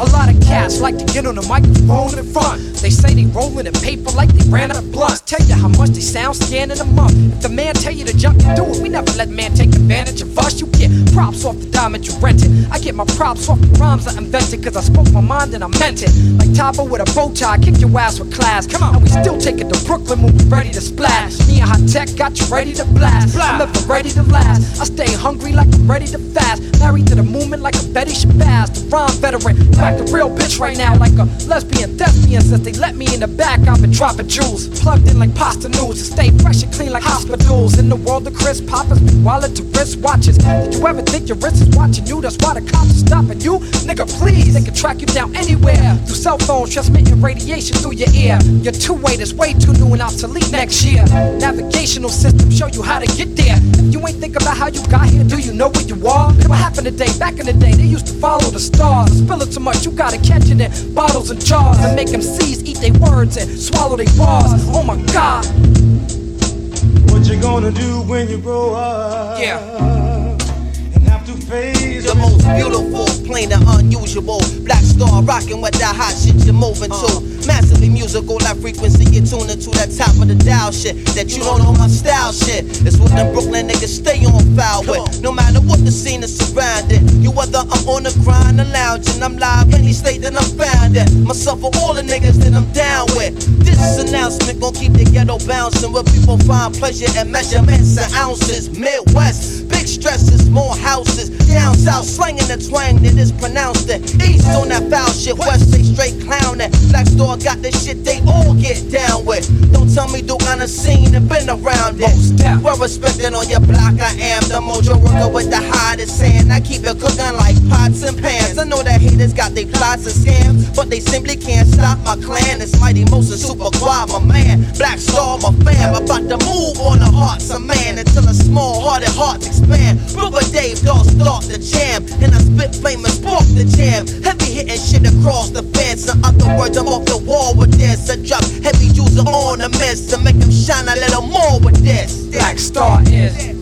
A lot of cats like to get on the microphone in front. They say they rolling in paper like they ran out of blunts. Tell you how much they sound scan in a month. If the man tell you to jump, do it. We never let man take advantage of us. Get off the diamond you rented. I get my props off the rhymes I invented. Cause I spoke my mind and I meant it. Like Tabo with a bow tie, kick your ass with class. Come on, and we still take it to Brooklyn when we ready to splash. Me and Hi-Tek got you ready to blast. I'm ever ready to last. I stay hungry like I'm ready to fast. Married to the movement like a Betty Shabazz. The rhyme veteran. Back the real bitch right now like a lesbian thespian. Since they let me in the back, I've been dropping jewels. Plugged in like pasta news. To stay fresh and clean like hospitals. In the world of Chris Poppers, wallet to wrist watches. Did you ever think your wrist is watching you? That's why the cops are stopping you. Nigga, please. They can track you down anywhere. Through cell phones, transmitting radiation through your ear. Your two way is way too new and obsolete next year. Navigational system show you how to get there. If you ain't think about how you got here, do you know where you are? What happened today? Back in the day, they used to follow the stars. Spill it too much, you gotta catch it in bottles and jars. And make them MCs eat their words and swallow their bars. Oh my god. What you gonna do when you grow up? Yeah. Beautiful, plain and unusual. Black star rocking with that hot shit you're moving to. Massively musical, that frequency you're tuning to that top of the dial shit. That you don't know my style shit. It's what them Brooklyn niggas stay on foul with. No matter what the scene is surrounding. You whether I'm on the grind or lounging, I'm live any state that I'm found in. Myself or all the niggas that I'm down with. This announcement gon' keep the ghetto bouncing where people find pleasure in measurements and ounces. Midwest, big stresses, more houses. Down south, slanging the twang that is pronounced it. East on that foul shit, west they straight clowning. Black Star got the shit they all get down with. Don't tell me do a scene and been around it. Well respected on your block, I am the mojo worker with the hottest sand. I keep it cooking like pots and pans. I know that haters got they plots and scams, but they simply can't stop my clan. It's mighty motion, super quad, my man. Black star, my fam. About to move on the hearts of man until a small hearted hearts expand. Brother Dave, dog start the jam, and I spit flame and spark the jam. Heavy hitting shit across the fence. In other words, I'm off the wall with this. I drop heavy user mess to make them shine a little more with this. Black Star is